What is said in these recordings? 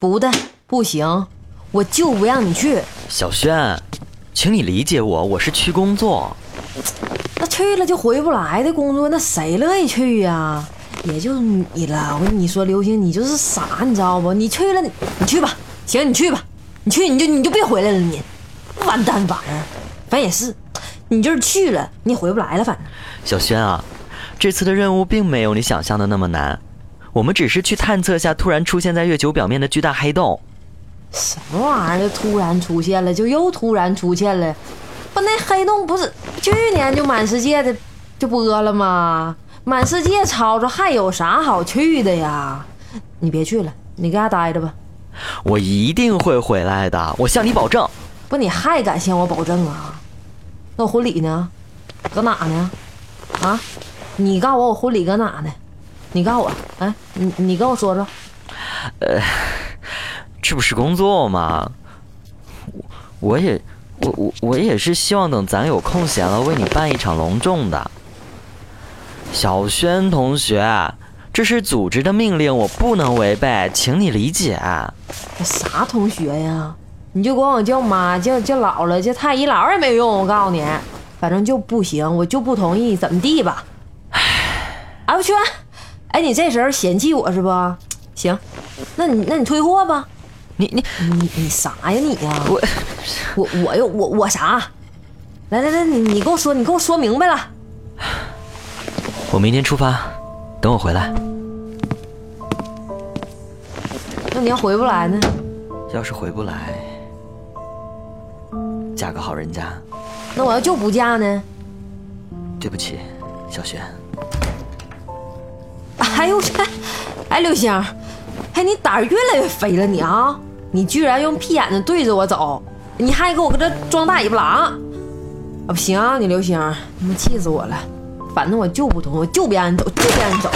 不的，不行，我就不让你去。小轩，请你理解我，我是去工作。那去了就回不来的工作，那谁乐意去呀？也就你了。我跟你说，刘星，你就是傻，你知道不？你去了，你你去吧，行，你去吧，你去你就你就别回来了，你完蛋玩意儿。反正也是，你就是去了，你也回不来了。反正小轩啊，这次的任务并没有你想象的那么难，我们只是去探测下突然出现在月球表面的巨大黑洞。什么玩意儿？突然出现了，就又突然出现了。不，那黑洞不是去年就满世界的就播了吗？满世界吵吵，还有啥好去的呀？你别去了，你搁家待着吧。我一定会回来的，我向你保证。不，你还敢向我保证啊？那我婚礼呢？搁哪呢？啊？你告诉我，我婚礼搁哪呢？你告诉我，哎，你你跟我说说。呃，这不是工作吗？我我也我我我也是希望等咱有空闲了，为你办一场隆重的。小轩同学，这是组织的命令，我不能违背，请你理解。啥同学呀？你就管我叫妈，叫叫姥姥，叫太姨姥也没用。我告诉你，反正就不行，我就不同意，怎么地吧？哎，哎我去，哎，你这时候嫌弃我是不？行，那你那你退货吧。你你你你啥呀你呀？我我我又我我啥？来来来，你你跟我说，你跟我说明白了。我明天出发，等我回来。那你要回不来呢？要是回不来，嫁个好人家。那我要就不嫁呢？对不起，小轩。哎呦我去！哎，刘星，哎，你胆儿越来越肥了，你啊！你居然用屁眼子对着我走，你还给我搁这装大尾巴狼！啊，不行啊，你刘星，他妈气死我了！反正我就不同，我就不让你走，就不让你走。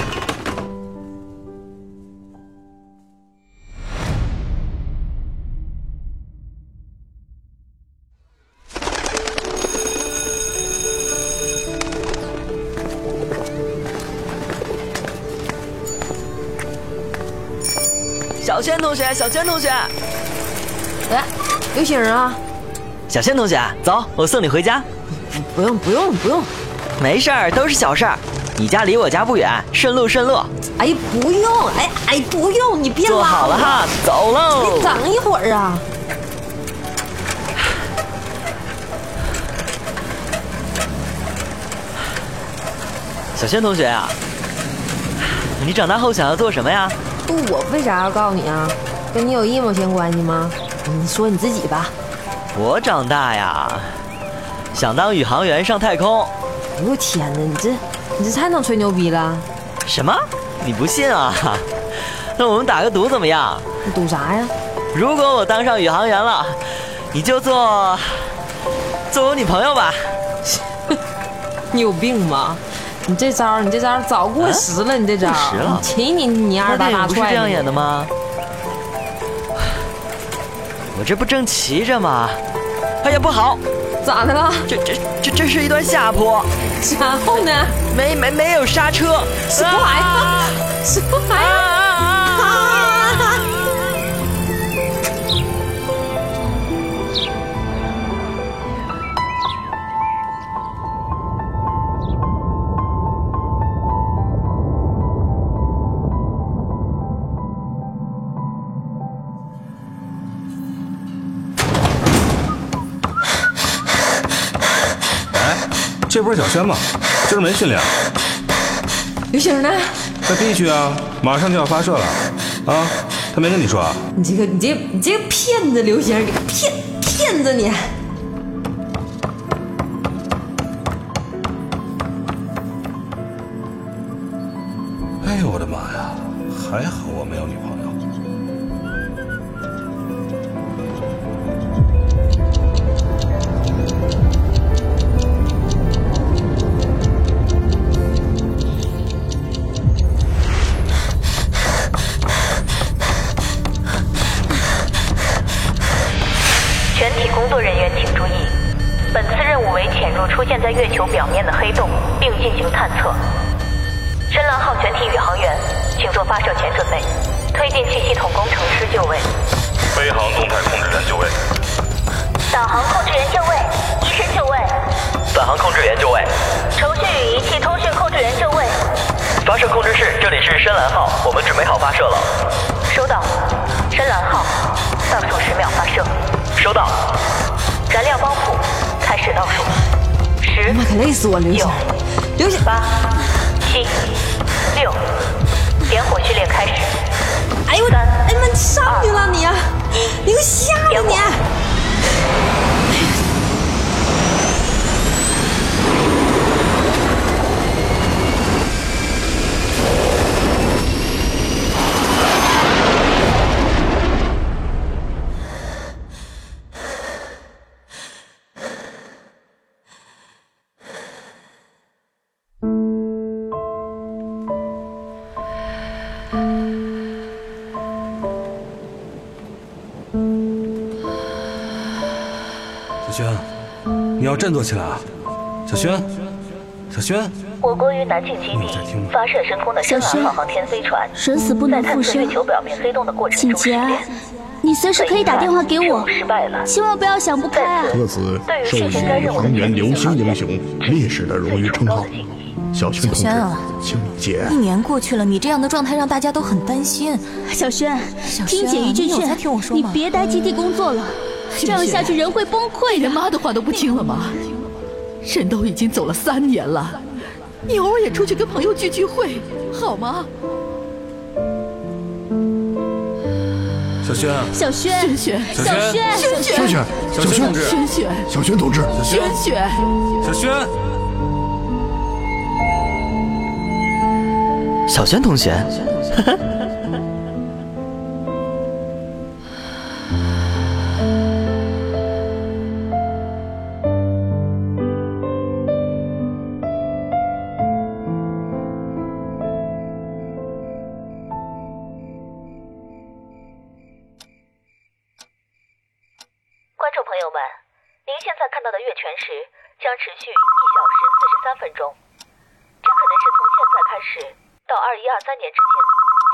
小轩同学，小轩同学，哎，刘星啊！小轩同学，走，我送你回家。不用，不用，不用。没事儿，都是小事儿。你家离我家不远，顺路顺路。哎，不用，哎哎，不用，你别坐好了哈，走喽。你等一会儿啊。小轩同学啊，你长大后想要做什么呀？不，我为啥要告诉你啊？跟你有一毛钱关系吗？你说你自己吧。我长大呀，想当宇航员上太空。哎呦天哪，你这你这太能吹牛逼了！什么？你不信啊？那我们打个赌怎么样？你赌啥呀？如果我当上宇航员了，你就做做我女朋友吧。你有病吗？你这招，你这招早过时了，你这招。过时了。骑你你二大大不是这样演的吗？我这不正骑着吗？哎呀，不好！咋的了？这这这这是一段下坡，然后呢？没没没有刹车，什么玩意儿？什么玩意儿？这不是小轩吗？今儿没训练。刘星呢？在 B 区啊，马上就要发射了。啊，他没跟你说啊？你这个，你这，你这个骗子，刘星，你个骗骗子你！作人员请注意，本次任务为潜入出现在月球表面的黑洞，并进行探测。深蓝号全体宇航员，请做发射前准备，推进器系统工程师就位。飞航动态控制员就位。导航控制员就位，医生就位，导航控制员就位，程序与仪器通讯控制员就位。发射控制室，这里是深蓝号，我们准备好发射了。收到，深蓝号，倒数十秒发射。收到。燃料包铺开始倒数，十妈可累死我了，刘九星，刘姐，八七六，点火序列开始。哎呦我，哎妈，你上去了你，你给我吓的你！小轩，你要振作起来啊！小轩，小轩，我国于南庆基地发射升空的深蓝号航天飞船，生死不在能复生探测月，球表面飞动的过程请中失节哀联。。你随时可以打电话给我，失败了。千万不要想不开啊！特此授予航员流星英雄烈士的荣誉称号。小轩同志小轩啊，一。年过去了，你这样的状态让大家都很担心。小轩，小轩啊听姐一句劝你听我，说你别待基地工作了，这样下去人会崩溃的。连妈的话都不听了吗？人都已经走了三年了，你偶尔也出去跟朋友聚聚会，好吗？小轩，小轩，轩轩，小小轩，轩轩。轩，小小轩，轩同志，轩轩，小轩同志，轩轩，小轩，小轩同学，观众朋友们，您现在看到的月全食将持续一小时四十三分钟，这可能是从现在开始到二一二三年之间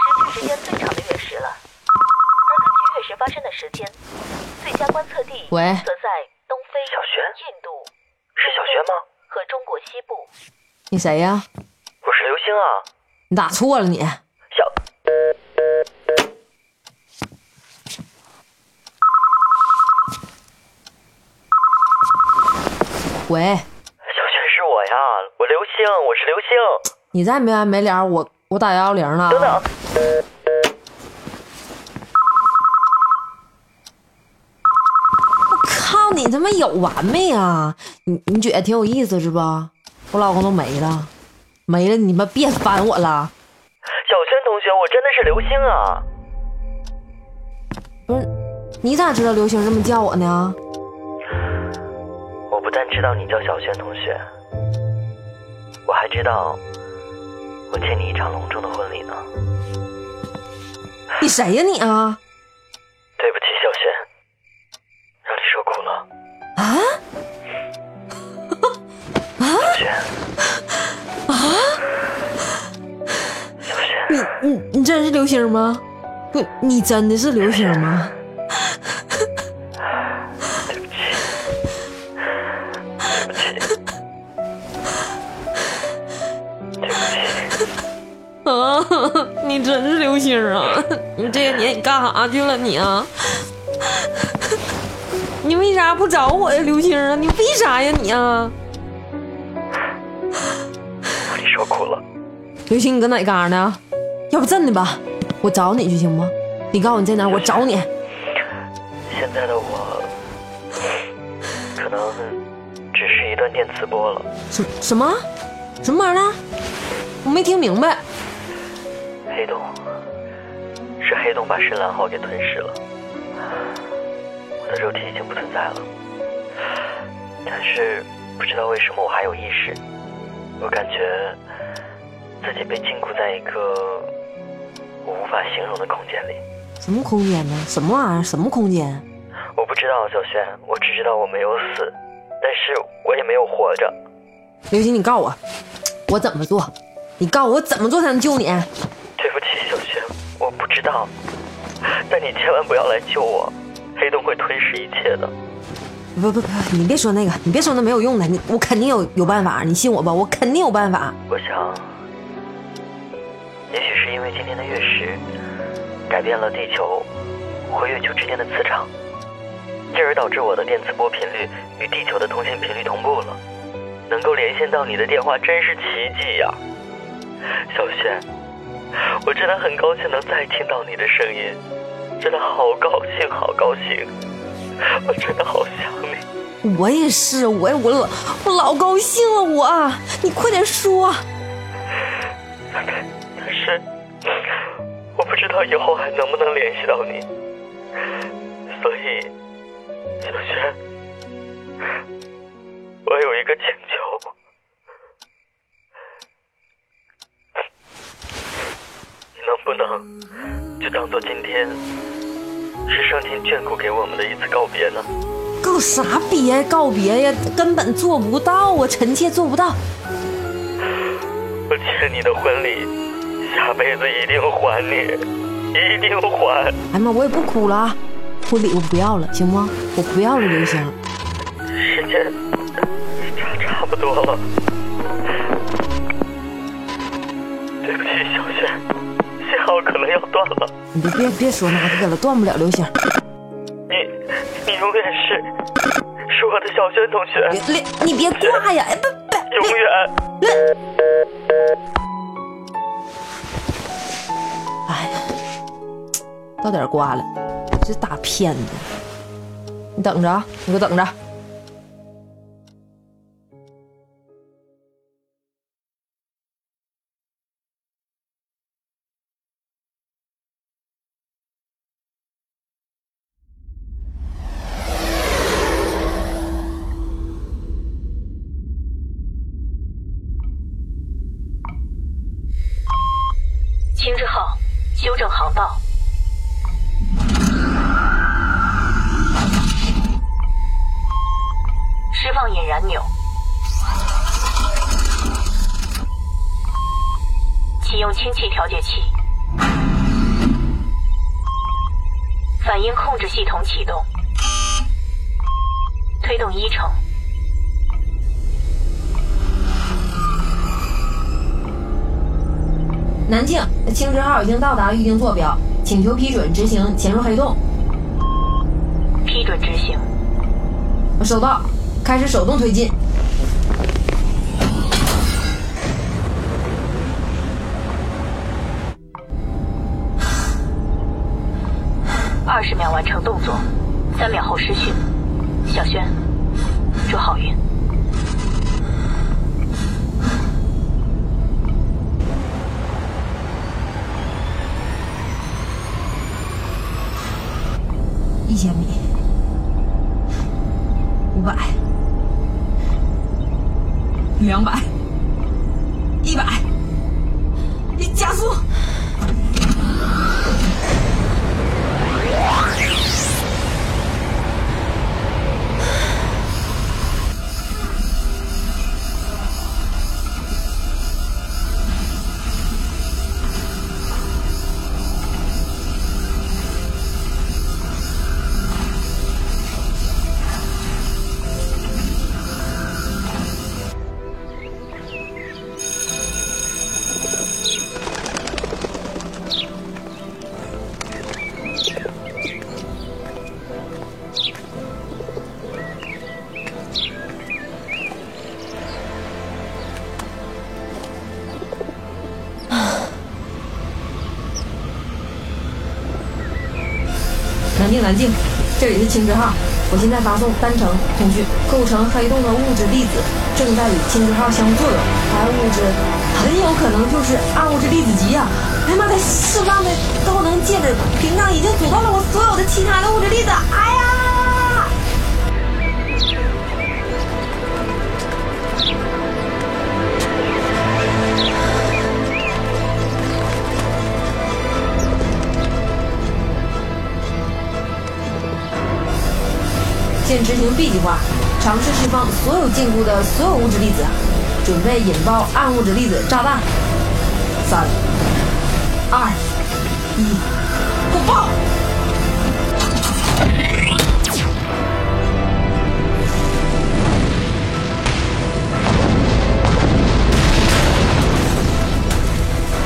持续时间最长的月食了。而根据月食发生的时间，最佳观测地喂则在东非、小轩印度、是小轩吗？和中国西部。你谁呀、我是刘星啊。你打错了你。小，喂，小轩是我呀，我刘星，我是刘星。你再没完没了，我我打幺幺零了。等等，靠你他妈有完没啊？你你觉得挺有意思是吧？我老公都没了，没了，你们别烦我了。小轩同学，我真的是刘星啊。不是，你咋知道刘星这么叫我呢？我不但知道你叫小轩同学，我还知道我欠你一场隆重的婚礼呢。你谁呀你啊？对不起，小轩，让你受苦了。啊？啊小轩。小轩，你你真是刘星吗？不，你真的是刘星吗？你真是刘星啊！你这些年你干啥去了你啊？你为啥不找我呀，刘星啊？你为啥呀你啊？让你受苦了。刘星，你搁哪嘎呢？要不这的吧，我找你去行吗？你告诉我你在哪，我找你。现在的我，可能只是一段电磁波了。什什么什么玩意儿？我没听明白。黑洞，是黑洞把深蓝号给吞噬了。我的肉体已经不存在了，但是不知道为什么我还有意识。我感觉自己被禁锢在一个我无法形容的空间里。什么空间呢？什么玩意儿？什么空间？我不知道，小轩，我只知道我没有死，但是我也没有活着。刘星，你告诉我，我怎么做？你告诉我怎么做才能救你？知道，但你千万不要来救我。黑洞会吞噬一切的。不不不，你别说那个，你别说那没有用的，你我肯定有有办法，你信我吧，我肯定有办法。我想，也许是因为今天的月食，改变了地球和月球之间的磁场，进而导致我的电磁波频率与地球的通信频率同步了，能够连线到你的电话，真是奇迹呀！小轩，我真的很高兴能再听到你的声音，真的好高兴，好高兴，我真的好想你。我也是，我我老我老高兴了，我，你快点说。但是我不知道以后还能不能联系到你，所以小轩，就当做今天是上天眷顾给我们的一次告别呢？告啥别告别呀？根本做不到啊！臣妾做不到。我欠你的婚礼，下辈子一定还你，一定还。哎妈，我也不哭了啊，婚礼我不要了，行吗？我不要了，刘星。时间差差不多了，对不起，小轩，信号可能要断了。你别别别说那个了，断不了，刘星。你你永远是是我的小轩同学。别你别挂呀！哎不不，永远。哎呀，到点挂了，这大骗子！你等着啊，你给我等着。正航道。释放引燃钮。启用氢气调节器。反应控制系统启动。推动一成。南庆，青之号已经到达预定坐标，请求批准执行潜入黑洞。批准执行。收到，开始手动推进。二十秒完成动作，三秒后失讯。小轩，祝好运。一千米，五百，两百，环境，这里是青之号，我现在发送单程通讯，构成黑洞的物质粒子正在与青之号相互作用，该物质很有可能就是暗物质粒子级呀、哎妈的，释放的高能介质屏障已经阻断了我所有的其他的物质粒子，哎呀！现执行 B 计划，尝试释放所有禁锢的所有物质粒子，准备引爆暗物质粒子炸弹。三、二、一，我爆！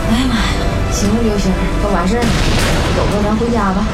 哎呀妈呀，行了，刘星，都完事儿了，走吧，咱回家吧。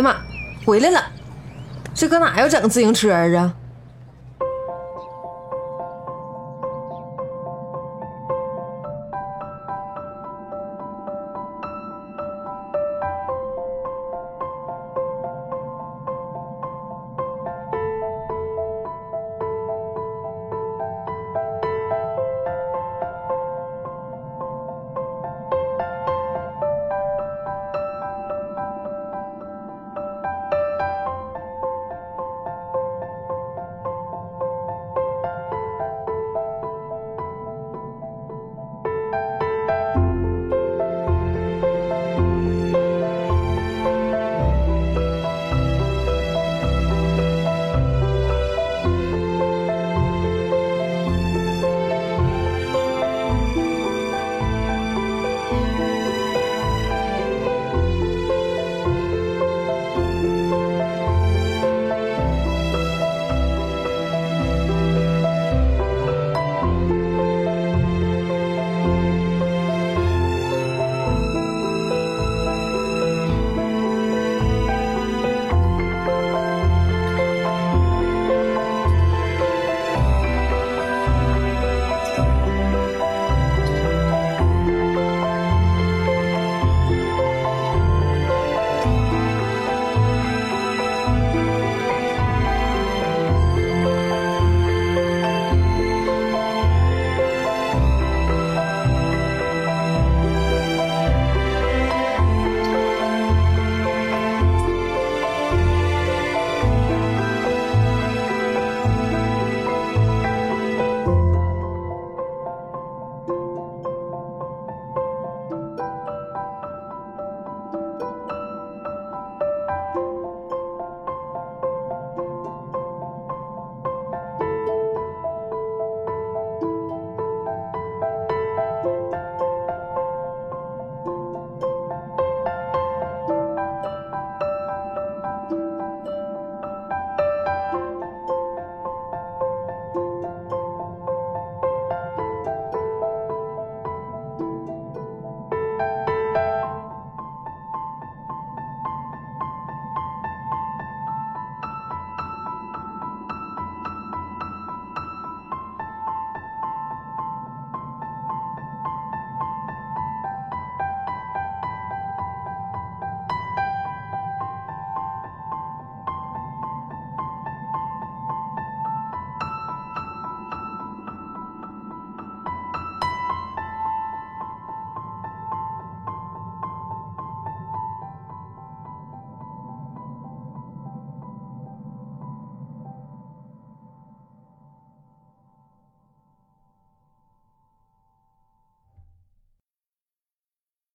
哎妈，回来了！这搁哪要整自行车啊？